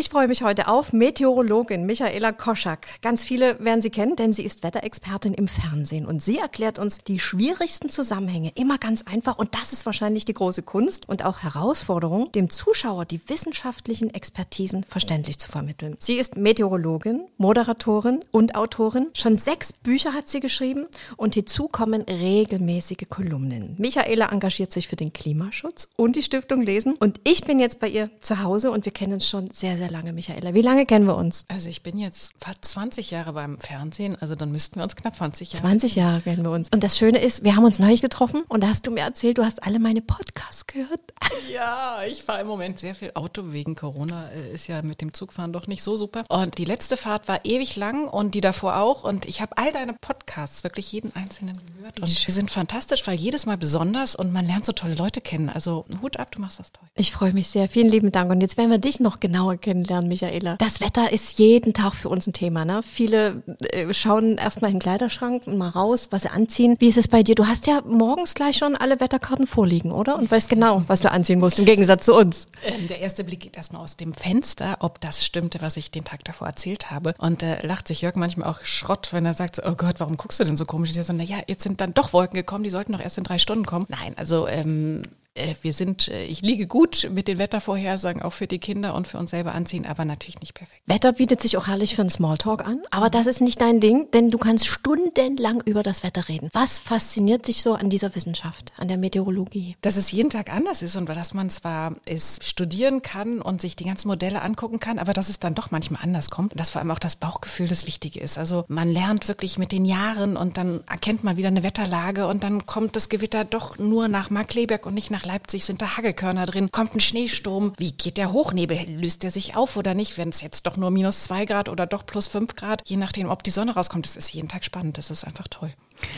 Ich freue mich heute auf Meteorologin Michaela Koschak. Ganz viele werden sie kennen, denn sie ist Wetterexpertin im Fernsehen und sie erklärt uns die schwierigsten Zusammenhänge immer ganz einfach und das ist wahrscheinlich die große Kunst und auch Herausforderung, dem Zuschauer die wissenschaftlichen Expertisen verständlich zu vermitteln. Sie ist Meteorologin, Moderatorin und Autorin. Schon sechs Bücher hat sie geschrieben und hinzu kommen regelmäßige Kolumnen. Michaela engagiert sich für den Klimaschutz und die Stiftung Lesen und ich bin jetzt bei ihr zu Hause und wir kennen uns schon sehr, sehr lange, Michaela. Wie lange kennen wir uns? Also ich bin jetzt fast 20 Jahre beim Fernsehen, also dann müssten wir uns knapp 20 Jahre. 20 Jahre kennen wir uns. Und das Schöne ist, wir haben uns neulich getroffen und da hast du mir erzählt, du hast alle meine Podcasts gehört. Ja, ich fahre im Moment sehr viel Auto wegen Corona. Äh, ist ja mit dem Zugfahren doch nicht so super. Und die letzte Fahrt war ewig lang und die davor auch. Und ich habe all deine Podcasts, wirklich jeden einzelnen gehört. Und sie sind fantastisch, weil jedes Mal besonders und man lernt so tolle Leute kennen. Also Hut ab, du machst das toll. Ich freue mich sehr. Vielen lieben Dank. Und jetzt werden wir dich noch genauer kennen kennenlernen, Michaela. Das Wetter ist jeden Tag für uns ein Thema. Ne? Viele äh, schauen erstmal in den Kleiderschrank und mal raus, was sie anziehen. Wie ist es bei dir? Du hast ja morgens gleich schon alle Wetterkarten vorliegen, oder? Und weißt genau, was du anziehen musst, im Gegensatz zu uns. Ähm, der erste Blick geht erstmal aus dem Fenster, ob das stimmte, was ich den Tag davor erzählt habe. Und äh, lacht sich Jörg manchmal auch Schrott, wenn er sagt, so, oh Gott, warum guckst du denn so komisch? Und ich so, naja, jetzt sind dann doch Wolken gekommen, die sollten doch erst in drei Stunden kommen. Nein, also ähm, äh, wir sind, äh, ich liege gut mit den Wettervorhersagen, auch für die Kinder und für uns selber anziehen, aber natürlich nicht perfekt. Wetter bietet sich auch herrlich für einen Smalltalk an, aber das ist nicht dein Ding, denn du kannst stundenlang über das Wetter reden. Was fasziniert dich so an dieser Wissenschaft, an der Meteorologie? Dass es jeden Tag anders ist und dass man zwar es studieren kann und sich die ganzen Modelle angucken kann, aber dass es dann doch manchmal anders kommt und dass vor allem auch das Bauchgefühl das Wichtige ist. Also man lernt wirklich mit den Jahren und dann erkennt man wieder eine Wetterlage und dann kommt das Gewitter doch nur nach Markleberg und nicht nach Leipzig sind da Hagelkörner drin, kommt ein Schneesturm. Wie geht der Hochnebel? Löst der sich auf oder nicht, wenn es jetzt doch nur minus zwei Grad oder doch plus fünf Grad, je nachdem, ob die Sonne rauskommt. Das ist jeden Tag spannend, das ist einfach toll.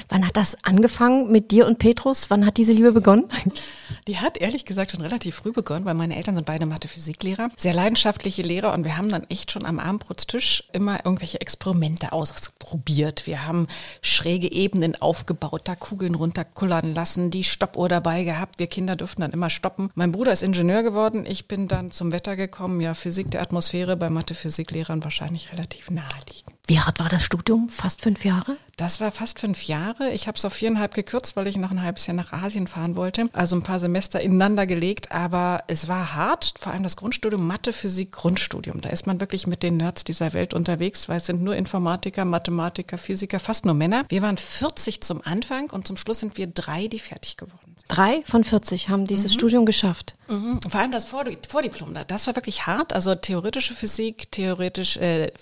Wann hat das angefangen mit dir und Petrus? Wann hat diese Liebe begonnen? Die hat ehrlich gesagt schon relativ früh begonnen, weil meine Eltern sind beide Mathe-Physiklehrer, sehr leidenschaftliche Lehrer und wir haben dann echt schon am Abendbrotstisch immer irgendwelche Experimente ausprobiert. Wir haben schräge Ebenen aufgebaut, da Kugeln runterkullern lassen, die Stoppuhr dabei gehabt. Wir Kinder dürften dann immer stoppen. Mein Bruder ist Ingenieur geworden, ich bin dann zum Wetter gekommen. Ja, Physik der Atmosphäre bei Mathe-Physiklehrern wahrscheinlich relativ naheliegend. Wie hart war das Studium? Fast fünf Jahre? Das war fast fünf Jahre. Ich habe es auf viereinhalb gekürzt, weil ich noch ein halbes Jahr nach Asien fahren wollte. Also ein paar Semester ineinander gelegt, aber es war hart. Vor allem das Grundstudium Mathe, Physik, Grundstudium. Da ist man wirklich mit den Nerds dieser Welt unterwegs, weil es sind nur Informatiker, Mathematiker, Physiker, fast nur Männer. Wir waren 40 zum Anfang und zum Schluss sind wir drei, die fertig geworden sind. Drei von 40 haben dieses mhm. Studium geschafft. Mhm. Vor allem das Vordiplom, das war wirklich hart. Also theoretische Physik, theoretisch äh,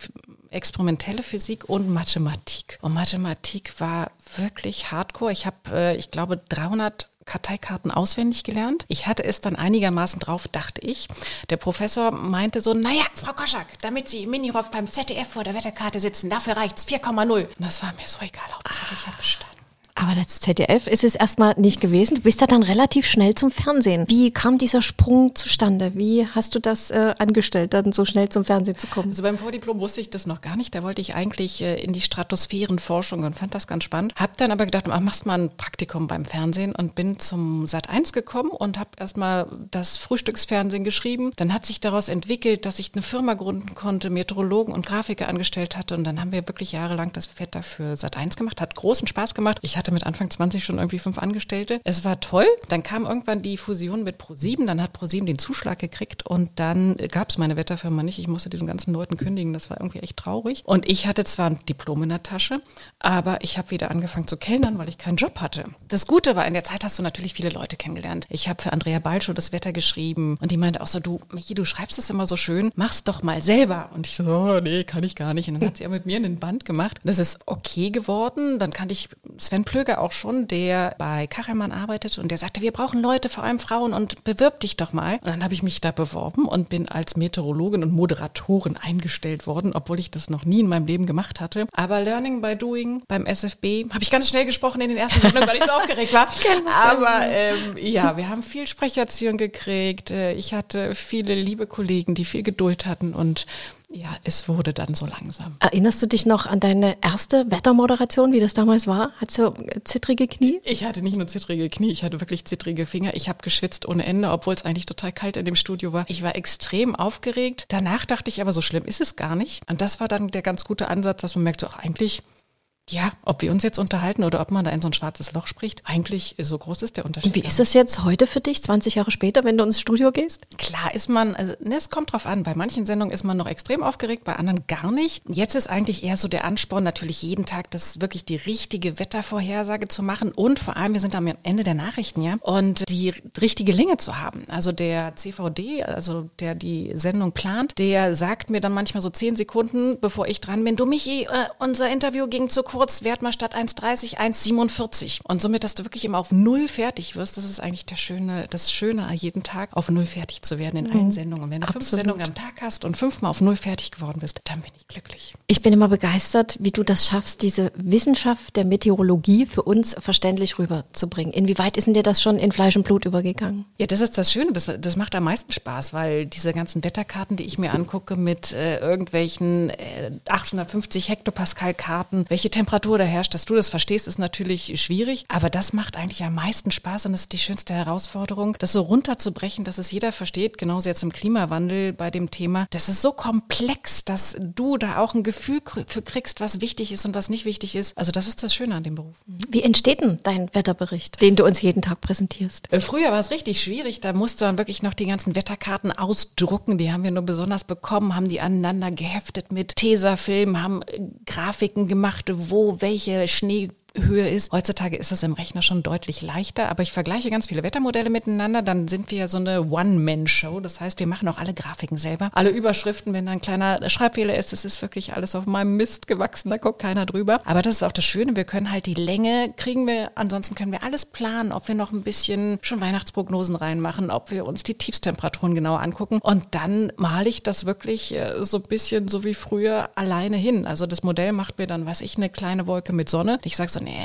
experimentelle Physik und Mathematik. Und Mathematik war wirklich hardcore. Ich habe, äh, ich glaube, 300 Karteikarten auswendig gelernt. Ich hatte es dann einigermaßen drauf, dachte ich. Der Professor meinte so, naja, Frau Koschak, damit Sie im Minirock beim ZDF vor der Wetterkarte sitzen, dafür reicht's 4,0. Und das war mir so egal, Hauptsache ich habe bestanden. Aber das ZDF ist es erstmal nicht gewesen. Du bist da dann relativ schnell zum Fernsehen. Wie kam dieser Sprung zustande? Wie hast du das äh, angestellt, dann so schnell zum Fernsehen zu kommen? Also beim Vordiplom wusste ich das noch gar nicht. Da wollte ich eigentlich äh, in die Stratosphärenforschung und fand das ganz spannend. Hab dann aber gedacht, ach, machst mal ein Praktikum beim Fernsehen und bin zum Sat 1 gekommen und habe erstmal das Frühstücksfernsehen geschrieben. Dann hat sich daraus entwickelt, dass ich eine Firma gründen konnte, Meteorologen und Grafiker angestellt hatte und dann haben wir wirklich jahrelang das Wetter für Sat 1 gemacht. Hat großen Spaß gemacht. Ich hatte hatte mit Anfang 20 schon irgendwie fünf Angestellte. Es war toll. Dann kam irgendwann die Fusion mit ProSieben. Dann hat ProSieben den Zuschlag gekriegt und dann gab es meine Wetterfirma nicht. Ich musste diesen ganzen Leuten kündigen. Das war irgendwie echt traurig. Und ich hatte zwar ein Diplom in der Tasche, aber ich habe wieder angefangen zu kellnern, weil ich keinen Job hatte. Das Gute war, in der Zeit hast du natürlich viele Leute kennengelernt. Ich habe für Andrea Balschow das Wetter geschrieben und die meinte auch so, du, Michi, du schreibst das immer so schön, mach's doch mal selber. Und ich so, oh, nee, kann ich gar nicht. Und dann hat sie ja mit mir einen Band gemacht. Das ist okay geworden. Dann kannte ich Sven Plö Plöger auch schon, der bei Kachelmann arbeitet und der sagte, wir brauchen Leute, vor allem Frauen und bewirb dich doch mal. Und dann habe ich mich da beworben und bin als Meteorologin und Moderatorin eingestellt worden, obwohl ich das noch nie in meinem Leben gemacht hatte. Aber Learning by Doing beim SFB habe ich ganz schnell gesprochen in den ersten Sendungen, weil ich so aufgeregt war. Aber ähm, ja, wir haben viel Sprecherziehung gekriegt. Äh, ich hatte viele liebe Kollegen, die viel Geduld hatten und Ja, es wurde dann so langsam. Erinnerst du dich noch an deine erste Wettermoderation, wie das damals war? Hattest du zittrige Knie? Ich hatte nicht nur zittrige Knie, ich hatte wirklich zittrige Finger. Ich habe geschwitzt ohne Ende, obwohl es eigentlich total kalt in dem Studio war. Ich war extrem aufgeregt. Danach dachte ich aber, so schlimm ist es gar nicht. Und das war dann der ganz gute Ansatz, dass man merkt, so, ach, eigentlich ja, ob wir uns jetzt unterhalten oder ob man da in so ein schwarzes Loch spricht, eigentlich so groß ist der Unterschied. Und wie ist es jetzt heute für dich, 20 Jahre später, wenn du ins Studio gehst? Klar ist man, also, ne, es kommt drauf an. Bei manchen Sendungen ist man noch extrem aufgeregt, bei anderen gar nicht. Jetzt ist eigentlich eher so der Ansporn, natürlich jeden Tag das wirklich die richtige Wettervorhersage zu machen und vor allem, wir sind am Ende der Nachrichten, ja, und die richtige Länge zu haben. Also der CVD, also der die Sendung plant, der sagt mir dann manchmal so zehn Sekunden, bevor ich dran bin, du Michi, äh, unser Interview ging zu kurz kurz, werd mal statt 1,30 1,47. Und somit, dass du wirklich immer auf Null fertig wirst, das ist eigentlich der schöne, das Schöne jeden Tag, auf Null fertig zu werden in mhm. allen Sendungen. Und wenn du Absolut. fünf Sendungen am Tag hast und fünfmal auf Null fertig geworden bist, dann bin ich glücklich. Ich bin immer begeistert, wie du das schaffst, diese Wissenschaft der Meteorologie für uns verständlich rüberzubringen. Inwieweit ist denn dir das schon in Fleisch und Blut übergegangen? Ja, das ist das Schöne, das, das macht am meisten Spaß, weil diese ganzen Wetterkarten, die ich mir angucke mit äh, irgendwelchen äh, 850 Hektopascal Karten, welche Temperaturen Temperatur da herrscht, dass du das verstehst, ist natürlich schwierig. Aber das macht eigentlich am meisten Spaß und das ist die schönste Herausforderung, das so runterzubrechen, dass es jeder versteht, genauso jetzt im Klimawandel bei dem Thema. Das ist so komplex, dass du da auch ein Gefühl für kriegst, was wichtig ist und was nicht wichtig ist. Also das ist das Schöne an dem Beruf. Wie entsteht denn dein Wetterbericht, den du uns jeden Tag präsentierst? Äh, früher war es richtig schwierig. Da musste man wirklich noch die ganzen Wetterkarten ausdrucken. Die haben wir nur besonders bekommen, haben die aneinander geheftet mit Tesafilm, haben äh, Grafiken gemacht, wo wo welche Schnee Höhe ist. Heutzutage ist es im Rechner schon deutlich leichter, aber ich vergleiche ganz viele Wettermodelle miteinander, dann sind wir so eine One-Man-Show. Das heißt, wir machen auch alle Grafiken selber. Alle Überschriften, wenn da ein kleiner Schreibfehler ist, das ist wirklich alles auf meinem Mist gewachsen, da guckt keiner drüber. Aber das ist auch das Schöne, wir können halt die Länge kriegen wir, ansonsten können wir alles planen, ob wir noch ein bisschen schon Weihnachtsprognosen reinmachen, ob wir uns die Tiefstemperaturen genauer angucken und dann male ich das wirklich äh, so ein bisschen so wie früher alleine hin. Also das Modell macht mir dann, weiß ich, eine kleine Wolke mit Sonne. Ich sage so, nee,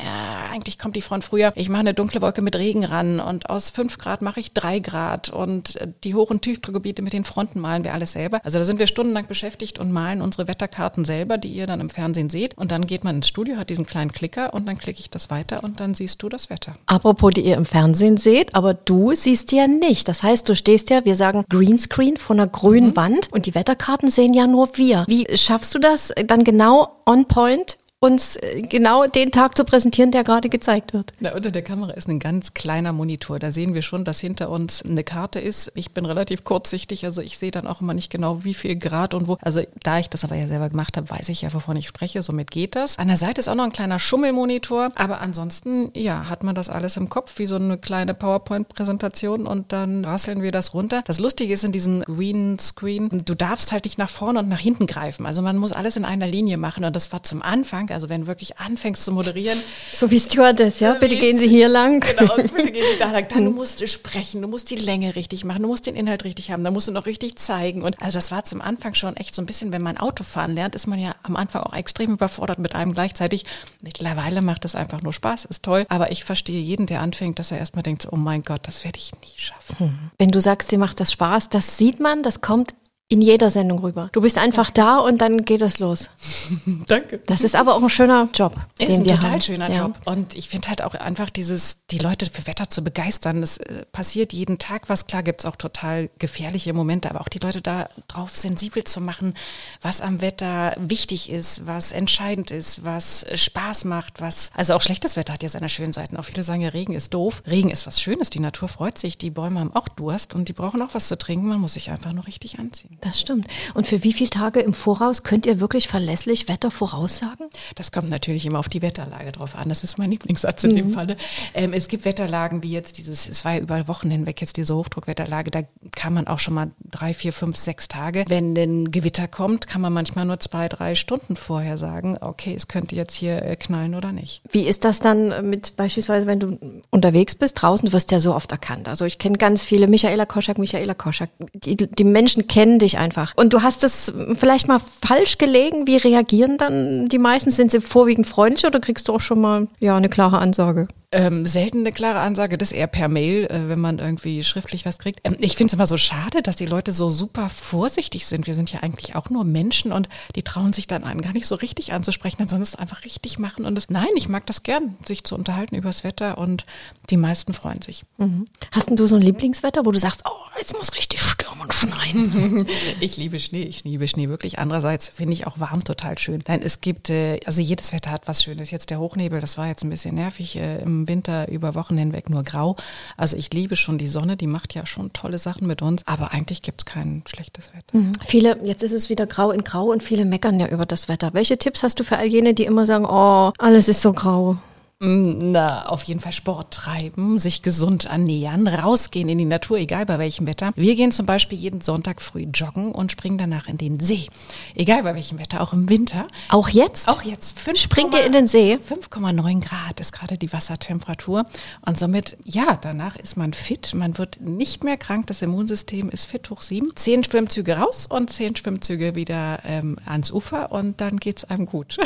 eigentlich kommt die Front früher. Ich mache eine dunkle Wolke mit Regen ran und aus fünf Grad mache ich drei Grad und äh, die Hoch- und Tiefdruckgebiete mit den Fronten malen wir alles selber. Also da sind wir stundenlang beschäftigt und malen unsere Wetterkarten selber, die ihr dann im Fernsehen seht. Und dann geht man ins Studio, hat diesen kleinen Klicker und dann klicke ich das weiter und dann siehst du das Wetter. Apropos, die ihr im Fernsehen seht, aber du siehst ja nicht. Das heißt, du stehst ja, wir sagen Greenscreen von einer grünen mhm. Wand und die Wetterkarten sehen ja nur wir. Wie schaffst du das dann genau on point uns äh, genau den Tag zu präsentieren, der gerade gezeigt wird. Na, unter der Kamera ist ein ganz kleiner Monitor. Da sehen wir schon, dass hinter uns eine Karte ist. Ich bin relativ kurzsichtig, also ich sehe dann auch immer nicht genau, wie viel Grad und wo. Also da ich das aber ja selber gemacht habe, weiß ich ja, wovon ich spreche. Somit geht das. An der Seite ist auch noch ein kleiner Schummelmonitor. Aber ansonsten, ja, hat man das alles im Kopf, wie so eine kleine PowerPoint-Präsentation und dann rasseln wir das runter. Das Lustige ist in diesem Green Screen, du darfst halt nicht nach vorne und nach hinten greifen. Also man muss alles in einer Linie machen und das war zum Anfang also wenn du wirklich anfängst zu moderieren. So wie Stewardess, ja? Bitte gehen Sie hier lang. Genau, bitte gehen Sie da lang. Dann du musst sprechen, du musst die Länge richtig machen, du musst den Inhalt richtig haben, da musst du noch richtig zeigen. Und also das war zum Anfang schon echt so ein bisschen, wenn man Autofahren lernt, ist man ja am Anfang auch extrem überfordert mit einem gleichzeitig. Mittlerweile macht das einfach nur Spaß, ist toll. Aber ich verstehe jeden, der anfängt, dass er erstmal denkt, oh mein Gott, das werde ich nie schaffen. Hm. Wenn du sagst, dir macht das Spaß, das sieht man, das kommt in jeder Sendung rüber. Du bist einfach da und dann geht es los. Danke. Das ist aber auch ein schöner Job. Ist ein total haben. schöner ja. Job. Und ich finde halt auch einfach dieses, die Leute für Wetter zu begeistern. Das äh, passiert jeden Tag was. Klar gibt es auch total gefährliche Momente, aber auch die Leute darauf sensibel zu machen, was am Wetter wichtig ist, was entscheidend ist, was Spaß macht, was, also auch schlechtes Wetter hat ja seine schönen Seiten. Auch viele sagen ja, Regen ist doof. Regen ist was Schönes. Die Natur freut sich. Die Bäume haben auch Durst und die brauchen auch was zu trinken. Man muss sich einfach nur richtig anziehen. Das stimmt. Und für wie viele Tage im Voraus könnt ihr wirklich verlässlich Wetter voraussagen? Das kommt natürlich immer auf die Wetterlage drauf an. Das ist mein Lieblingssatz in mhm. dem Falle. Ähm, es gibt Wetterlagen wie jetzt dieses, es war ja über Wochen hinweg jetzt diese Hochdruckwetterlage, da kann man auch schon mal drei, vier, fünf, sechs Tage. Wenn ein Gewitter kommt, kann man manchmal nur zwei, drei Stunden vorher sagen, okay, es könnte jetzt hier äh, knallen oder nicht. Wie ist das dann mit beispielsweise, wenn du unterwegs bist, draußen, du wirst ja so oft erkannt. Also ich kenne ganz viele, Michaela Koschak, Michaela Koschak. Die, die Menschen kennen dich einfach. Und du hast es vielleicht mal falsch gelegen. Wie reagieren dann die meisten? Sind sie vorwiegend freundlich oder kriegst du auch schon mal ja eine klare Ansage? Ähm, selten eine klare Ansage, das eher per Mail, äh, wenn man irgendwie schriftlich was kriegt. Ähm, ich finde es immer so schade, dass die Leute so super vorsichtig sind. Wir sind ja eigentlich auch nur Menschen und die trauen sich dann einen gar nicht so richtig anzusprechen, ansonsten einfach richtig machen. Und das, nein, ich mag das gern, sich zu unterhalten über das Wetter und die meisten freuen sich. Mhm. Hast denn du so ein Lieblingswetter, wo du sagst, oh, jetzt muss richtig stürmen und schneien? ich liebe Schnee, ich liebe Schnee wirklich. Andererseits finde ich auch warm total schön. Nein, es gibt, äh, also jedes Wetter hat was Schönes. Jetzt der Hochnebel, das war jetzt ein bisschen nervig. Äh, Im Winter über Wochen hinweg nur grau. Also ich liebe schon die Sonne, die macht ja schon tolle Sachen mit uns, aber eigentlich gibt es kein schlechtes Wetter. Mhm. Viele, jetzt ist es wieder grau in grau und viele meckern ja über das Wetter. Welche Tipps hast du für all jene, die immer sagen, oh, alles ist so grau? Mm, na, auf jeden Fall Sport treiben, sich gesund ernähren, rausgehen in die Natur, egal bei welchem Wetter. Wir gehen zum Beispiel jeden Sonntag früh joggen und springen danach in den See. Egal bei welchem Wetter, auch im Winter. Auch jetzt? Auch jetzt. 5, Springt ihr in den See? 5,9 Grad ist gerade die Wassertemperatur. Und somit, ja, danach ist man fit. Man wird nicht mehr krank. Das Immunsystem ist fit hoch sieben. Zehn Schwimmzüge raus und zehn Schwimmzüge wieder ähm, ans Ufer und dann geht's einem gut.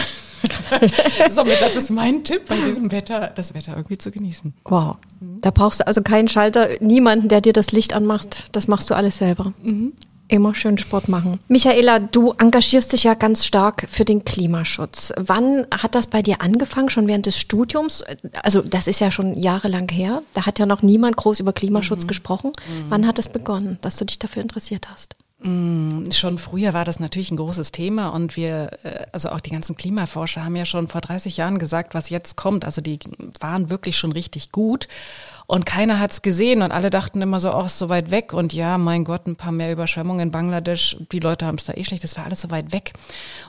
somit, das ist mein Tipp bei diesem Wetter, das Wetter irgendwie zu genießen. Wow. Da brauchst du also keinen Schalter, niemanden, der dir das Licht anmacht. Das machst du alles selber. Mhm. Immer schön Sport machen. Michaela, du engagierst dich ja ganz stark für den Klimaschutz. Wann hat das bei dir angefangen? Schon während des Studiums? Also das ist ja schon jahrelang her. Da hat ja noch niemand groß über Klimaschutz mhm. gesprochen. Mhm. Wann hat es begonnen, dass du dich dafür interessiert hast? Mm, schon früher war das natürlich ein großes Thema und wir, äh, also auch die ganzen Klimaforscher haben ja schon vor 30 Jahren gesagt, was jetzt kommt. Also die waren wirklich schon richtig gut. Und keiner hat's gesehen und alle dachten immer so, oh, ist so weit weg. Und ja, mein Gott, ein paar mehr Überschwemmungen in Bangladesch. Die Leute haben es da eh schlecht. Das war alles so weit weg.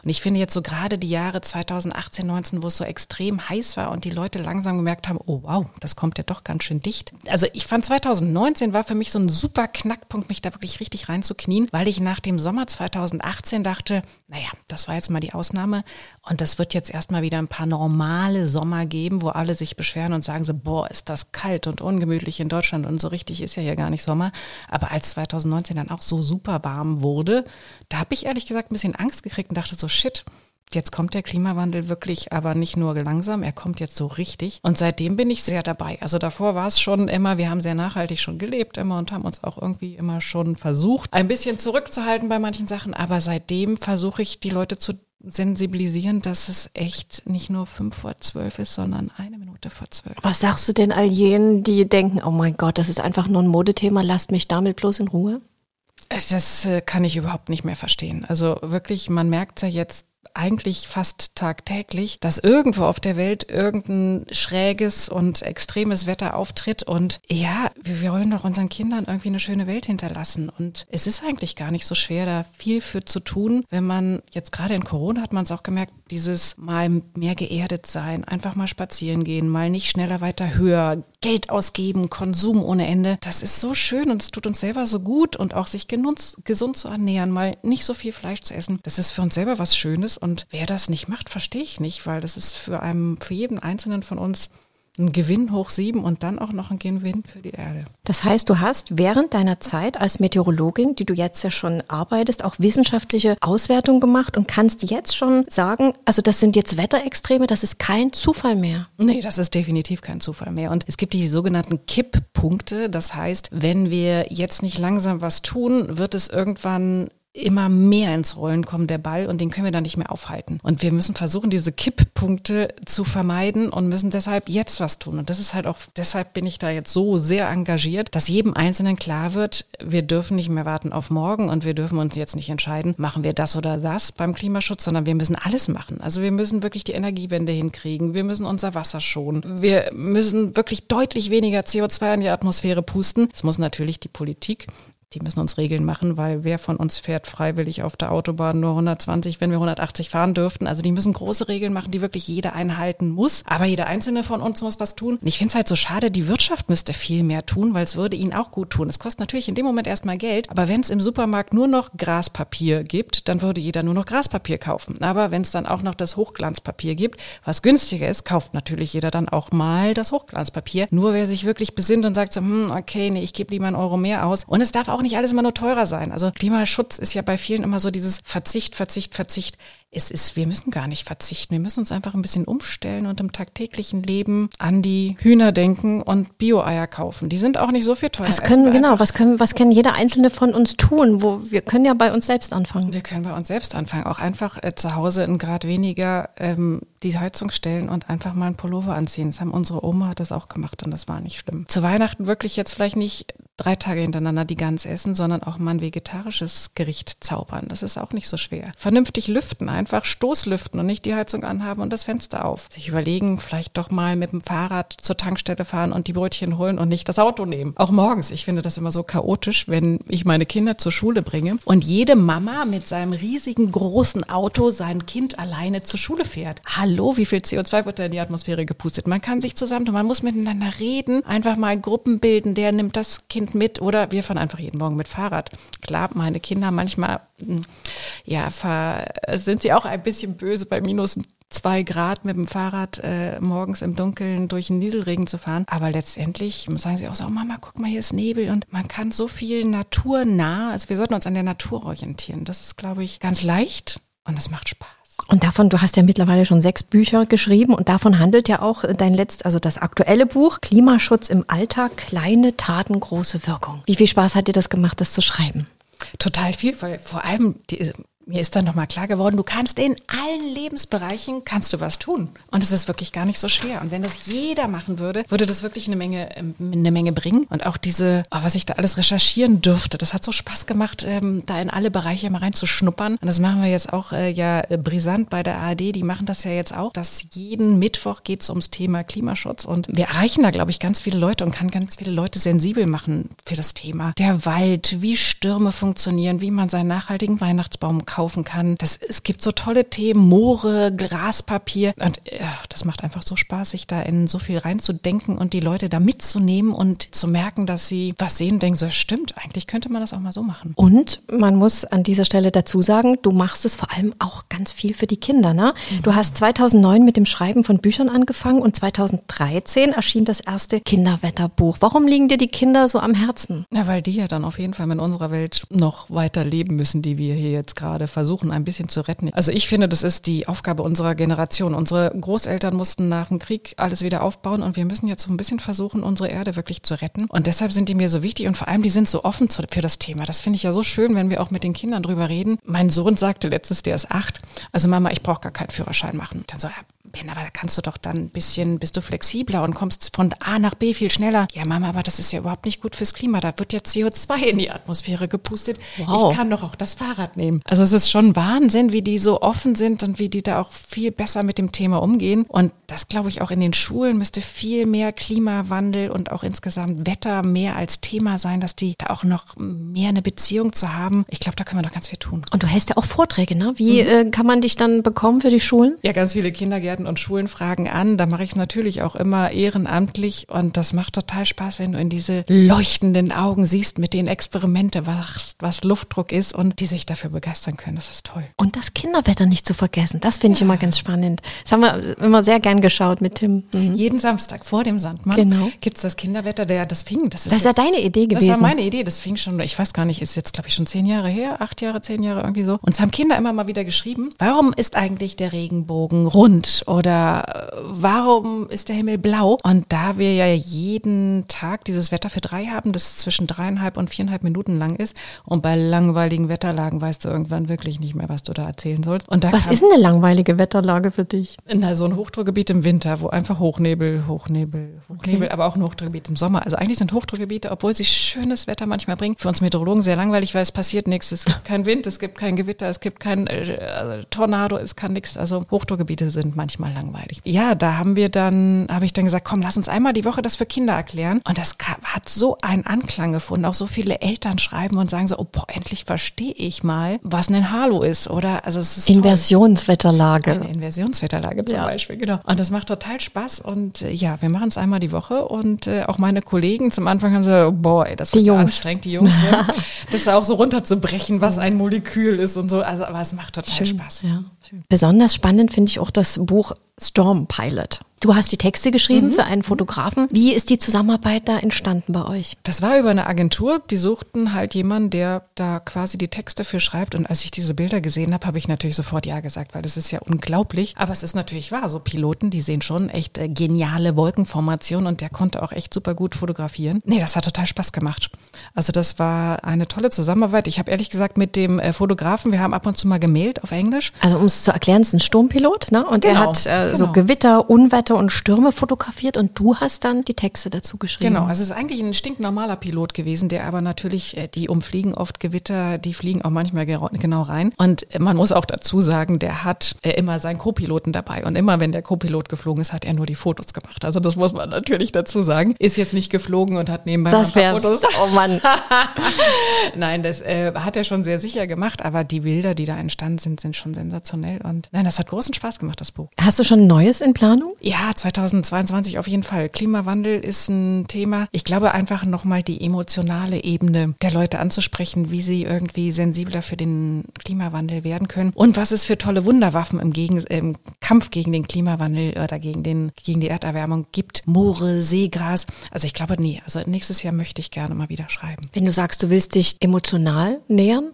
Und ich finde jetzt so gerade die Jahre 2018, 19, wo es so extrem heiß war und die Leute langsam gemerkt haben, oh wow, das kommt ja doch ganz schön dicht. Also ich fand 2019 war für mich so ein super Knackpunkt, mich da wirklich richtig reinzuknien, weil ich nach dem Sommer 2018 dachte, naja, das war jetzt mal die Ausnahme. Und das wird jetzt erstmal wieder ein paar normale Sommer geben, wo alle sich beschweren und sagen so, boah, ist das kalt und ungemütlich in Deutschland und so richtig ist ja hier gar nicht Sommer. Aber als 2019 dann auch so super warm wurde, da habe ich ehrlich gesagt ein bisschen Angst gekriegt und dachte so, shit, Jetzt kommt der Klimawandel wirklich, aber nicht nur langsam, er kommt jetzt so richtig. Und seitdem bin ich sehr dabei. Also davor war es schon immer, wir haben sehr nachhaltig schon gelebt immer und haben uns auch irgendwie immer schon versucht, ein bisschen zurückzuhalten bei manchen Sachen. Aber seitdem versuche ich, die Leute zu sensibilisieren, dass es echt nicht nur fünf vor zwölf ist, sondern eine Minute vor zwölf. Was sagst du denn all jenen, die denken, oh mein Gott, das ist einfach nur ein Modethema, lasst mich damit bloß in Ruhe? Das äh, kann ich überhaupt nicht mehr verstehen. Also wirklich, man merkt ja jetzt eigentlich fast tagtäglich, dass irgendwo auf der Welt irgendein schräges und extremes Wetter auftritt und ja, wir wollen doch unseren Kindern irgendwie eine schöne Welt hinterlassen und es ist eigentlich gar nicht so schwer, da viel für zu tun, wenn man jetzt gerade in Corona hat man es auch gemerkt, dieses mal mehr geerdet sein, einfach mal spazieren gehen, mal nicht schneller weiter höher, Geld ausgeben, Konsum ohne Ende. Das ist so schön und es tut uns selber so gut und auch sich genutz, gesund zu ernähren, mal nicht so viel Fleisch zu essen. Das ist für uns selber was Schönes und wer das nicht macht, verstehe ich nicht, weil das ist für einen, für jeden Einzelnen von uns ein Gewinn hoch sieben und dann auch noch ein Gewinn für die Erde. Das heißt, du hast während deiner Zeit als Meteorologin, die du jetzt ja schon arbeitest, auch wissenschaftliche Auswertungen gemacht und kannst jetzt schon sagen, also das sind jetzt Wetterextreme, das ist kein Zufall mehr. Nee, das ist definitiv kein Zufall mehr. Und es gibt die sogenannten Kipppunkte. Das heißt, wenn wir jetzt nicht langsam was tun, wird es irgendwann immer mehr ins Rollen kommen, der Ball, und den können wir dann nicht mehr aufhalten. Und wir müssen versuchen, diese Kipppunkte zu vermeiden und müssen deshalb jetzt was tun. Und das ist halt auch, deshalb bin ich da jetzt so sehr engagiert, dass jedem Einzelnen klar wird, wir dürfen nicht mehr warten auf morgen und wir dürfen uns jetzt nicht entscheiden, machen wir das oder das beim Klimaschutz, sondern wir müssen alles machen. Also wir müssen wirklich die Energiewende hinkriegen, wir müssen unser Wasser schonen, wir müssen wirklich deutlich weniger CO2 in die Atmosphäre pusten. Das muss natürlich die Politik die müssen uns Regeln machen, weil wer von uns fährt freiwillig auf der Autobahn nur 120, wenn wir 180 fahren dürften. Also die müssen große Regeln machen, die wirklich jeder einhalten muss. Aber jeder einzelne von uns muss was tun. Und ich finde es halt so schade, die Wirtschaft müsste viel mehr tun, weil es würde ihnen auch gut tun. Es kostet natürlich in dem Moment erstmal Geld, aber wenn es im Supermarkt nur noch Graspapier gibt, dann würde jeder nur noch Graspapier kaufen. Aber wenn es dann auch noch das Hochglanzpapier gibt, was günstiger ist, kauft natürlich jeder dann auch mal das Hochglanzpapier. Nur wer sich wirklich besinnt und sagt so, hm, okay, nee, ich gebe lieber einen Euro mehr aus. Und es darf auch auch nicht alles immer nur teurer sein. Also Klimaschutz ist ja bei vielen immer so dieses Verzicht, Verzicht, Verzicht es ist, wir müssen gar nicht verzichten. Wir müssen uns einfach ein bisschen umstellen und im tagtäglichen Leben an die Hühner denken und Bio-Eier kaufen. Die sind auch nicht so viel teuer. Was können, genau, was können, was kann jeder Einzelne von uns tun? Wo, wir können ja bei uns selbst anfangen. Wir können bei uns selbst anfangen. Auch einfach äh, zu Hause ein Grad weniger ähm, die Heizung stellen und einfach mal einen Pullover anziehen. Das haben unsere Oma hat das auch gemacht und das war nicht schlimm. Zu Weihnachten wirklich jetzt vielleicht nicht drei Tage hintereinander die Gans essen, sondern auch mal ein vegetarisches Gericht zaubern. Das ist auch nicht so schwer. Vernünftig lüften, einfach Stoßlüften und nicht die Heizung anhaben und das Fenster auf. Sich überlegen, vielleicht doch mal mit dem Fahrrad zur Tankstelle fahren und die Brötchen holen und nicht das Auto nehmen. Auch morgens. Ich finde das immer so chaotisch, wenn ich meine Kinder zur Schule bringe und jede Mama mit seinem riesigen großen Auto sein Kind alleine zur Schule fährt. Hallo, wie viel CO2 wird da in die Atmosphäre gepustet? Man kann sich zusammen, man muss miteinander reden, einfach mal Gruppen bilden, der nimmt das Kind Kind mit oder wir fahren einfach jeden Morgen mit Fahrrad. Klar, meine Kinder manchmal, hm, ja, sind sie auch ein bisschen böse bei minus zwei Grad mit dem Fahrrad äh, morgens im Dunkeln durch den Nieselregen zu fahren. Aber letztendlich sagen sie auch so, oh Mama, guck mal, hier ist Nebel und man kann so viel naturnah, also wir sollten uns an der Natur orientieren. Das ist, glaube ich, ganz leicht und das macht Spaß. Und davon, du hast ja mittlerweile schon sechs Bücher geschrieben und davon handelt ja auch dein letzt, also das aktuelle Buch Klimaschutz im Alltag, kleine Taten, große Wirkung. Wie viel Spaß hat dir das gemacht, das zu schreiben? Total viel, weil vor allem die, mir ist dann nochmal klar geworden, du kannst in allen Lebensbereichen, kannst du was tun. Und es ist wirklich gar nicht so schwer. Und wenn das jeder machen würde, würde das wirklich eine Menge, ähm, eine Menge bringen. Und auch diese, oh, was ich da alles recherchieren dürfte, das hat so Spaß gemacht, ähm, da in alle Bereiche mal reinzuschnuppern. Und das machen wir jetzt auch äh, ja äh, brisant bei der ARD. Die machen das ja jetzt auch, dass jeden Mittwoch geht es ums Thema Klimaschutz. Und wir erreichen da, glaube ich, ganz viele Leute und kann ganz viele Leute sensibel machen für das Thema. Der Wald, wie Stürme funktionieren, wie man seinen nachhaltigen Weihnachtsbaum kauft kaufen kann. Das, es gibt so tolle Themen, Moore, Graspapier. Und ja, das macht einfach so Spaß, sich da in so viel reinzudenken und die Leute da mitzunehmen und zu merken, dass sie was sehen, denken, so stimmt, eigentlich könnte man das auch mal so machen. Und man muss an dieser Stelle dazu sagen, du machst es vor allem auch ganz viel für die Kinder. Ne? Mhm. Du hast 2009 mit dem Schreiben von Büchern angefangen und 2013 erschien das erste Kinderwetterbuch. Warum liegen dir die Kinder so am Herzen? Ja, weil die ja dann auf jeden Fall in unserer Welt noch weiter leben müssen, die wir hier jetzt gerade versuchen, ein bisschen zu retten. Also ich finde, das ist die Aufgabe unserer Generation. Unsere Großeltern mussten nach dem Krieg alles wieder aufbauen und wir müssen jetzt so ein bisschen versuchen, unsere Erde wirklich zu retten. Und deshalb sind die mir so wichtig und vor allem, die sind so offen für das Thema. Das finde ich ja so schön, wenn wir auch mit den Kindern drüber reden. Mein Sohn sagte letztens, der ist acht, also Mama, ich brauche gar keinen Führerschein machen. Dann so, ja, Ben, aber da kannst du doch dann ein bisschen, bist du flexibler und kommst von A nach B viel schneller. Ja, Mama, aber das ist ja überhaupt nicht gut fürs Klima. Da wird ja CO2 in die Atmosphäre gepustet. Wow. Ich kann doch auch das Fahrrad nehmen. Also es ist schon Wahnsinn, wie die so offen sind und wie die da auch viel besser mit dem Thema umgehen. Und das glaube ich auch in den Schulen müsste viel mehr Klimawandel und auch insgesamt Wetter mehr als Thema sein, dass die da auch noch mehr eine Beziehung zu haben. Ich glaube, da können wir doch ganz viel tun. Und du hältst ja auch Vorträge, ne? Wie mhm. äh, kann man dich dann bekommen für die Schulen? Ja, ganz viele Kindergärten Kindergärten und Schulen fragen an. Da mache ich es natürlich auch immer ehrenamtlich und das macht total Spaß, wenn du in diese leuchtenden Augen siehst mit den Experimente, was, was Luftdruck ist und die sich dafür begeistern können. Das ist toll. Und das Kinderwetter nicht zu vergessen, das finde ich ja. immer ganz spannend. Das haben wir immer sehr gern geschaut mit Tim. Mhm. Jeden Samstag vor dem Sandmann genau. gibt es das Kinderwetter, der das fing. Das ist, das ist jetzt, ja deine Idee gewesen. Das war meine Idee, das fing schon, ich weiß gar nicht, ist jetzt glaube ich schon zehn Jahre her, acht Jahre, zehn Jahre irgendwie so. Und es haben Kinder immer mal wieder geschrieben, warum ist eigentlich der Regenbogen rund oder äh, warum ist der Himmel blau? Und da wir ja jeden Tag dieses Wetter für drei haben, das zwischen dreieinhalb und viereinhalb Minuten lang ist und bei langweiligen Wetterlagen weißt du irgendwann wirklich nicht mehr, was du da erzählen sollst. Und was ist eine langweilige Wetterlage für dich? Na, so ein Hochdruckgebiet im Winter, wo einfach Hochnebel, Hochnebel, Hochnebel, okay. aber auch ein Hochdruckgebiet im Sommer. Also eigentlich sind Hochdruckgebiete, obwohl sie schönes Wetter manchmal bringen, für uns Meteorologen sehr langweilig, weil es passiert nichts. Es gibt keinen Wind, es gibt kein Gewitter, es gibt kein äh, also Tornado, es kann nichts. Also Hochdruckgebiete sind manchmal langweilig langweilig. Ja, da haben wir dann, habe ich dann gesagt, komm, lass uns einmal die Woche das für Kinder erklären. Und das hat so einen Anklang gefunden. Auch so viele Eltern schreiben und sagen so, oh, boah, endlich verstehe ich mal, was ein Halo ist, oder? Also es ist Inversionswetterlage. Eine Inversionswetterlage zum ja. Beispiel, genau. Und das macht total Spaß. Und äh, ja, wir machen es einmal die Woche. Und äh, auch meine Kollegen zum Anfang haben gesagt, oh, boah, ey, das die Jungs. anstrengend, die Jungs. ja. das auch so runterzubrechen, was ein Molekül ist und so. Also, aber es macht total Schön. Spaß. Ja. Besonders spannend finde ich auch das Buch Storm Pilot. Du hast die Texte geschrieben mhm. für einen Fotografen. Wie ist die Zusammenarbeit da entstanden bei euch? Das war über eine Agentur. Die suchten halt jemanden, der da quasi die Texte für schreibt. Und als ich diese Bilder gesehen habe, habe ich natürlich sofort Ja gesagt, weil das ist ja unglaublich. Aber es ist natürlich wahr. So Piloten, die sehen schon echt äh, geniale Wolkenformationen und der konnte auch echt super gut fotografieren. Nee, das hat total Spaß gemacht. Also das war eine tolle Zusammenarbeit. Ich habe ehrlich gesagt mit dem äh, Fotografen, wir haben ab und zu mal gemailt auf Englisch. Also um es zu erklären, es ist ein Sturmpilot, ne? Und genau, er hat äh, genau. so Gewitter, Unwetter Unwetter und Stürme fotografiert und du hast dann die Texte dazu geschrieben. Genau, also es ist eigentlich ein stinknormaler Pilot gewesen, der aber natürlich, äh, die umfliegen oft Gewitter, die fliegen auch manchmal genau rein. Und man muss auch dazu sagen, der hat äh, immer seinen Co-Piloten dabei und immer wenn der Co-Pilot geflogen ist, hat er nur die Fotos gemacht. Also das muss man natürlich dazu sagen. Ist jetzt nicht geflogen und hat nebenbei das ein paar Fotos. Oh Mann. nein, das äh, hat er schon sehr sicher gemacht, aber die Bilder, die da entstanden sind, sind schon sensationell und nein, das hat großen Spaß gemacht, das Buch. Hast du schon Neues in Planung? Ja, ja, 2022 auf jeden Fall. Klimawandel ist ein Thema. Ich glaube einfach nochmal die emotionale Ebene der Leute anzusprechen, wie sie irgendwie sensibler für den Klimawandel werden können und was es für tolle Wunderwaffen im, Gegen im Kampf gegen den Klimawandel oder gegen, den, gegen die Erderwärmung gibt. Moore, Seegras. Also ich glaube, nee, also nächstes Jahr möchte ich gerne mal wieder schreiben. Wenn du sagst, du willst dich emotional nähern,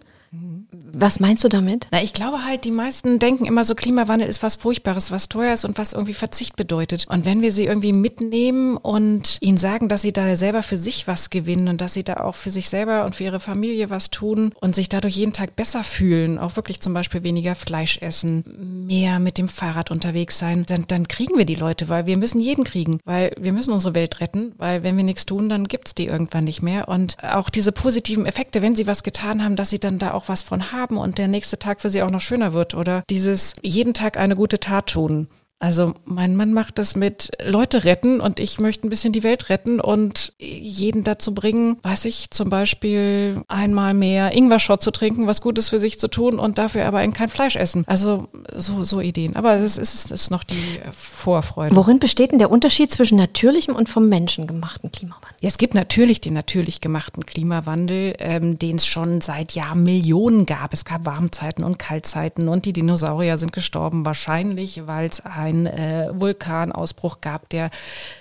was meinst du damit? Na, ich glaube halt, die meisten denken immer so, Klimawandel ist was Furchtbares, was teuer ist und was irgendwie Verzicht bedeutet. Und wenn wir sie irgendwie mitnehmen und ihnen sagen, dass sie da selber für sich was gewinnen und dass sie da auch für sich selber und für ihre Familie was tun und sich dadurch jeden Tag besser fühlen, auch wirklich zum Beispiel weniger Fleisch essen, mehr mit dem Fahrrad unterwegs sein, dann, dann kriegen wir die Leute, weil wir müssen jeden kriegen, weil wir müssen unsere Welt retten, weil wenn wir nichts tun, dann gibt's die irgendwann nicht mehr. Und auch diese positiven Effekte, wenn sie was getan haben, dass sie dann da auch was von haben haben und der nächste Tag für sie auch noch schöner wird oder dieses jeden Tag eine gute Tat tun. Also mein Mann macht das mit Leute retten und ich möchte ein bisschen die Welt retten und jeden dazu bringen, weiß ich, zum Beispiel einmal mehr Ingwer-Shot zu trinken, was Gutes für sich zu tun und dafür aber kein Fleisch essen. Also so, so Ideen. Aber es ist, es ist noch die Vorfreude. Worin besteht denn der Unterschied zwischen natürlichem und vom Menschen gemachten Klimawandel? Ja, es gibt natürlich den natürlich gemachten Klimawandel, ähm, den es schon seit Jahren Millionen gab. Es gab Warmzeiten und Kaltzeiten und die Dinosaurier sind gestorben, wahrscheinlich, weil es einen äh, Vulkanausbruch gab, der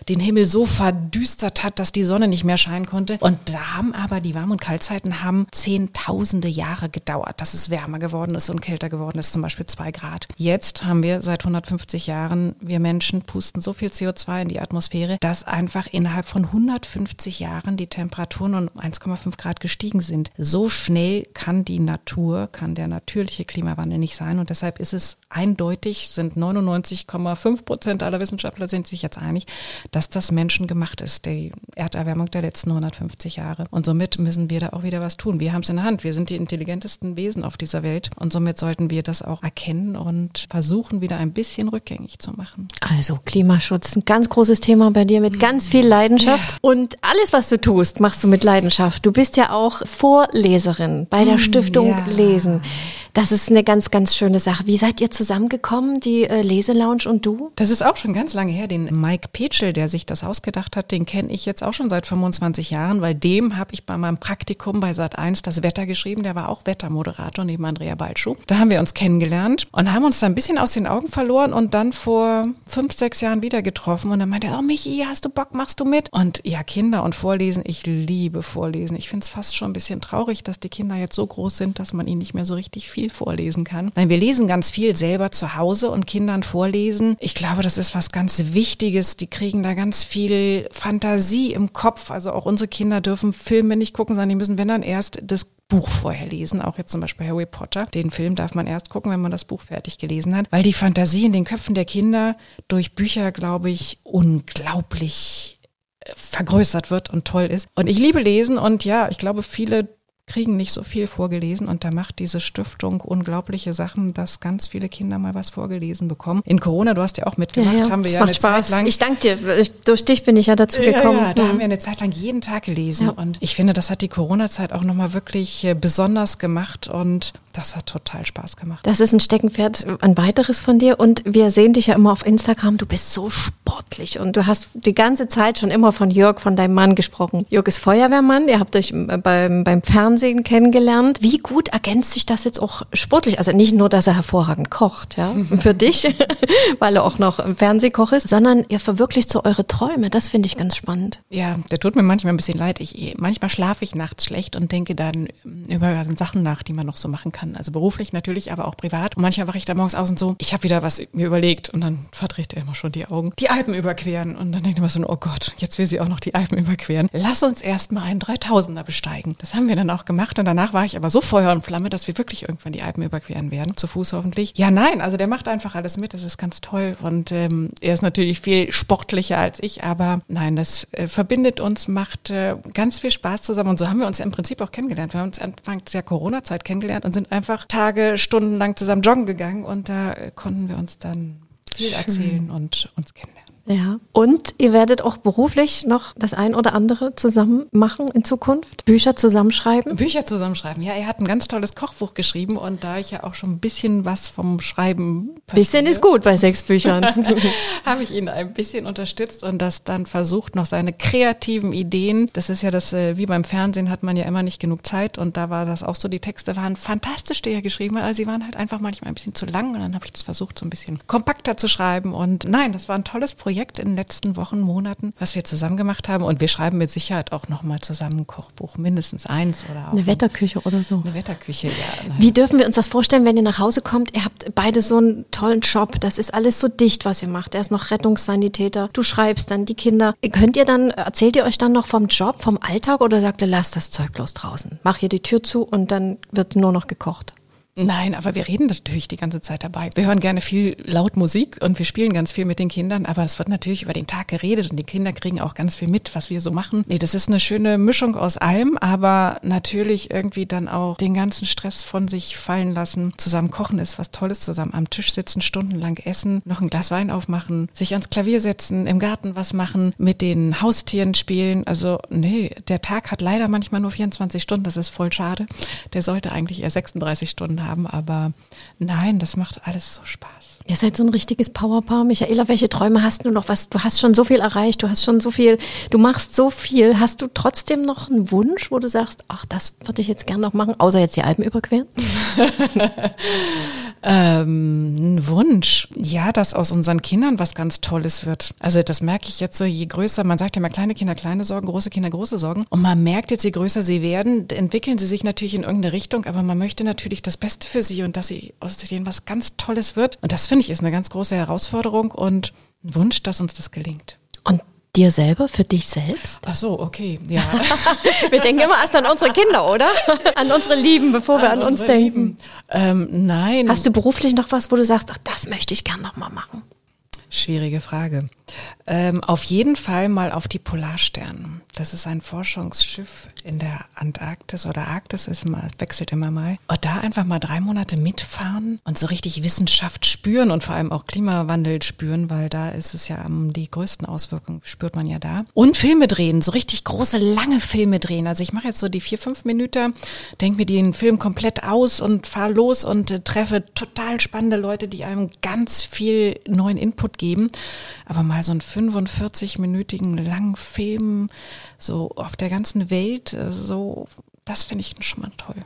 den Himmel so verdüstert hat, dass die Sonne nicht mehr scheinen konnte. Und da haben aber die Warm- und Kaltzeiten haben zehntausende Jahre gedauert, dass es wärmer geworden ist und kälter geworden ist, zum Beispiel zwei Grad. Jetzt haben wir seit 150 Jahren, wir Menschen pusten so viel CO2 in die Atmosphäre, dass einfach innerhalb von 150 Jahren die Temperaturen um 1,5 Grad gestiegen sind. So schnell kann die Natur, kann der natürliche Klimawandel nicht sein. Und deshalb ist es eindeutig, sind 99, 5,5 Prozent aller Wissenschaftler sind sich jetzt einig, dass das menschengemacht ist, die Erderwärmung der letzten 150 Jahre. Und somit müssen wir da auch wieder was tun. Wir haben es in der Hand. Wir sind die intelligentesten Wesen auf dieser Welt. Und somit sollten wir das auch erkennen und versuchen, wieder ein bisschen rückgängig zu machen. Also Klimaschutz, ein ganz großes Thema bei dir mit ganz viel Leidenschaft. Ja. Und alles, was du tust, machst du mit Leidenschaft. Du bist ja auch Vorleserin bei der mm, Stiftung ja. Lesen. Das ist eine ganz, ganz schöne Sache. Wie seid ihr zusammengekommen, die äh, Leselounge und du? Das ist auch schon ganz lange her. Den Mike Petschel, der sich das ausgedacht hat, den kenne ich jetzt auch schon seit 25 Jahren, weil dem habe ich bei meinem Praktikum bei Sat1 das Wetter geschrieben. Der war auch Wettermoderator neben Andrea Balschuh. Da haben wir uns kennengelernt und haben uns da ein bisschen aus den Augen verloren und dann vor fünf, sechs Jahren wieder getroffen. Und dann meinte er, oh Michi, hast du Bock, machst du mit? Und ja, Kinder und Vorlesen, ich liebe Vorlesen. Ich finde es fast schon ein bisschen traurig, dass die Kinder jetzt so groß sind, dass man ihnen nicht mehr so richtig viel viel vorlesen kann. Nein, wir lesen ganz viel selber zu Hause und Kindern vorlesen. Ich glaube, das ist was ganz Wichtiges. Die kriegen da ganz viel Fantasie im Kopf. Also auch unsere Kinder dürfen Filme nicht gucken, sondern die müssen, wenn dann erst das Buch vorher lesen, auch jetzt zum Beispiel Harry Potter. Den Film darf man erst gucken, wenn man das Buch fertig gelesen hat, weil die Fantasie in den Köpfen der Kinder durch Bücher, glaube ich, unglaublich äh, vergrößert wird und toll ist. Und ich liebe Lesen und ja, ich glaube, viele kriegen nicht so viel vorgelesen und da macht diese Stiftung unglaubliche Sachen, dass ganz viele Kinder mal was vorgelesen bekommen. In Corona, du hast ja auch mitgemacht, ja, ja, haben wir ja eine Spaß. Zeit lang. Ich danke dir. durch dich bin ich ja dazu gekommen. Ja, ja da mhm. haben wir eine Zeit lang jeden Tag gelesen und ich finde, das hat die Corona-Zeit auch nochmal wirklich äh, besonders gemacht und das hat total Spaß gemacht. Das ist ein Steckenpferd, ein weiteres von dir und wir sehen dich ja immer auf Instagram. Du bist so sportlich und du hast die ganze Zeit schon immer von Jörg, von deinem Mann gesprochen. Jörg ist Feuerwehrmann. Ihr habt euch beim, beim Fernsehen Fernsehen kennengelernt. Wie gut ergänzt sich das jetzt auch sportlich? Also nicht nur, dass er hervorragend kocht, ja, für dich, weil er auch noch Fernsehkoch ist, sondern ihr verwirklicht so eure Träume. Das finde ich ganz spannend. Ja, der tut mir manchmal ein bisschen leid. Ich, manchmal schlafe ich nachts schlecht und denke dann über Sachen nach, die man noch so machen kann. Also beruflich natürlich, aber auch privat. Und manchmal wache ich da morgens aus und so, ich habe wieder was mir überlegt und dann verdreht er immer schon die Augen. Die Alpen überqueren und dann denkt man so, oh Gott, jetzt will sie auch noch die Alpen überqueren. Lass uns erstmal einen 3000er besteigen. Das haben wir dann auch gemacht und danach war ich aber so Feuer und Flamme, dass wir wirklich irgendwann die Alpen überqueren werden, zu Fuß hoffentlich. Ja, nein, also der macht einfach alles mit, das ist ganz toll und ähm, er ist natürlich viel sportlicher als ich, aber nein, das äh, verbindet uns, macht äh, ganz viel Spaß zusammen und so haben wir uns ja im Prinzip auch kennengelernt. Wir haben uns Anfang der Corona-Zeit kennengelernt und sind einfach Tage, Stunden lang zusammen joggen gegangen und da äh, konnten wir uns dann viel erzählen und uns kennenlernen. Ja. Und ihr werdet auch beruflich noch das ein oder andere zusammen machen in Zukunft? Bücher zusammenschreiben? Bücher zusammenschreiben. Ja, er hat ein ganz tolles Kochbuch geschrieben und da ich ja auch schon ein bisschen was vom Schreiben verstehe, Bisschen ist gut bei sechs Büchern. habe ich ihn ein bisschen unterstützt und das dann versucht, noch seine kreativen Ideen. Das ist ja das, äh, wie beim Fernsehen hat man ja immer nicht genug Zeit und da war das auch so, die Texte waren fantastisch, die er geschrieben hat. Also sie waren halt einfach manchmal ein bisschen zu lang und dann habe ich das versucht, so ein bisschen kompakter zu schreiben und nein, das war ein tolles Projekt. Projekt in den letzten Wochen, Monaten, was wir zusammen gemacht haben. Und wir schreiben mit Sicherheit auch nochmal zusammen ein Kochbuch, mindestens eins oder auch. Eine Wetterküche oder so. Eine Wetterküche, ja. Wie dürfen wir uns das vorstellen, wenn ihr nach Hause kommt? Ihr habt beide so einen tollen Job. Das ist alles so dicht, was ihr macht. Er ist noch Rettungssanitäter. Du schreibst dann die Kinder. Könnt ihr dann, erzählt ihr euch dann noch vom Job, vom Alltag oder sagt ihr, lasst das Zeug bloß draußen? Mach hier die Tür zu und dann wird nur noch gekocht? Nein, aber wir reden natürlich die ganze Zeit dabei. Wir hören gerne viel laut Musik und wir spielen ganz viel mit den Kindern, aber es wird natürlich über den Tag geredet und die Kinder kriegen auch ganz viel mit, was wir so machen. Nee, das ist eine schöne Mischung aus allem, aber natürlich irgendwie dann auch den ganzen Stress von sich fallen lassen. Zusammen kochen ist was Tolles, zusammen am Tisch sitzen, stundenlang essen, noch ein Glas Wein aufmachen, sich ans Klavier setzen, im Garten was machen, mit den Haustieren spielen. Also nee, der Tag hat leider manchmal nur 24 Stunden, das ist voll schade. Der sollte eigentlich eher 36 Stunden haben, aber nein, das macht alles so Spaß. Ihr seid so ein richtiges Powerpaar. Michaela, welche Träume hast du noch? Was, du hast schon so viel erreicht, du hast schon so viel, du machst so viel. Hast du trotzdem noch einen Wunsch, wo du sagst, ach, das würde ich jetzt gerne noch machen, außer jetzt die Alpen überqueren? ähm, ein Wunsch. Ja, dass aus unseren Kindern was ganz Tolles wird. Also das merke ich jetzt so, je größer, man sagt ja immer kleine Kinder kleine Sorgen, große Kinder große Sorgen. Und man merkt jetzt, je größer sie werden, entwickeln sie sich natürlich in irgendeine Richtung, aber man möchte natürlich das Beste für sie und dass sie aus denen was ganz Tolles wird. Und das finde ich ist eine ganz große Herausforderung und ein Wunsch, dass uns das gelingt. Und dir selber, für dich selbst? Ach so, okay, ja. wir denken immer erst an unsere Kinder, oder? An unsere Lieben, bevor wir an, an uns denken. Ähm, nein. Hast du beruflich noch was, wo du sagst, ach, das möchte ich gern noch mal machen? Schwierige Frage. Ähm, auf jeden Fall mal auf die Polarstern. Das ist ein Forschungsschiff in der Antarktis oder Arktis, ist immer, wechselt immer mal. Und da einfach mal drei Monate mitfahren und so richtig Wissenschaft spüren und vor allem auch Klimawandel spüren, weil da ist es ja um, die größten Auswirkungen, spürt man ja da. Und Filme drehen, so richtig große, lange Filme drehen. Also ich mache jetzt so die vier, fünf Minuten, denke mir den Film komplett aus und fahre los und äh, treffe total spannende Leute, die einem ganz viel neuen Input geben. Aber mal so einen 45-minütigen langen Film, so auf der ganzen Welt, äh, so, das finde ich schon mal toll.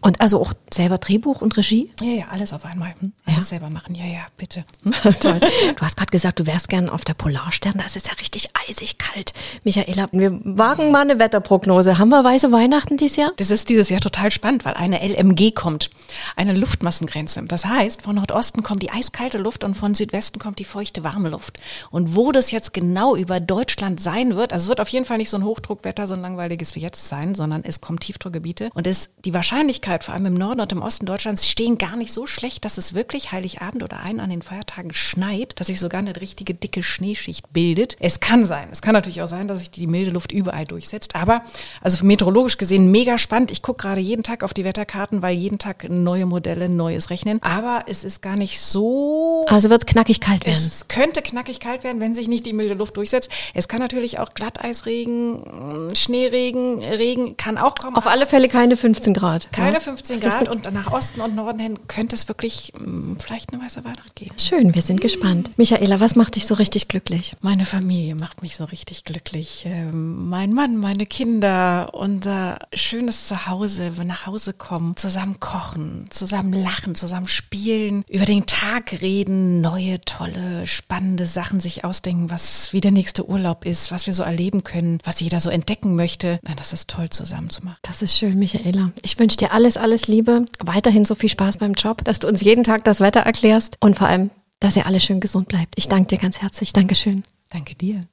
Und also auch selber Drehbuch und Regie? Ja, ja, alles auf einmal. Hm? Alles ja. selber machen. Ja, ja, bitte. Hm? Toll. Du hast gerade gesagt, du wärst gern auf der Polarstern. Da ist es ja richtig eisig kalt. Michaela, wir wagen mal eine Wetterprognose. Haben wir weiße Weihnachten dieses Jahr? Das ist dieses Jahr total spannend, weil eine LMG kommt. Eine Luftmassengrenze. Das heißt, von Nordosten kommt die eiskalte Luft und von Südwesten kommt die feuchte, warme Luft. Und wo das jetzt genau über Deutschland sein wird, also es wird auf jeden Fall nicht so ein Hochdruckwetter, so ein langweiliges wie jetzt sein, sondern es kommt Tiefdruckgebiete. Und es, die Wahrscheinlichkeit Wahrscheinlichkeit, vor allem im Norden und im Osten Deutschlands, stehen gar nicht so schlecht, dass es wirklich Heiligabend oder einen an den Feiertagen schneit, dass sich sogar eine richtige dicke Schneeschicht bildet. Es kann sein. Es kann natürlich auch sein, dass sich die milde Luft überall durchsetzt. Aber, also meteorologisch gesehen, mega spannend. Ich gucke gerade jeden Tag auf die Wetterkarten, weil jeden Tag neue Modelle, neues Rechnen. Aber es ist gar nicht so. Also wird es knackig kalt werden. Es könnte knackig kalt werden, wenn sich nicht die milde Luft durchsetzt. Es kann natürlich auch Glatteisregen, Schneeregen, Regen kann auch kommen. Auf alle Fälle keine 15 Grad. Keine ja. 15 Grad und nach Osten und Norden hin könnte es wirklich mh, hm, vielleicht eine weiße Weihnacht geben. Schön, wir sind gespannt. Michaela, was macht dich so richtig glücklich? Meine Familie macht mich so richtig glücklich. Ähm, mein Mann, meine Kinder, unser schönes Zuhause, wir nach Hause kommen, zusammen kochen, zusammen lachen, zusammen spielen, über den Tag reden, neue, tolle, spannende Sachen sich ausdenken, was wie der nächste Urlaub ist, was wir so erleben können, was jeder so entdecken möchte. Nein, das ist toll zusammen zu machen. Das ist schön, Michaela. Ich wünsche dir alles, alles Liebe, weiterhin so viel Spaß beim Job, dass du uns jeden Tag das Wetter erklärst und vor allem, dass ihr alle schön gesund bleibt. Ich danke dir ganz herzlich. Dankeschön. Danke dir.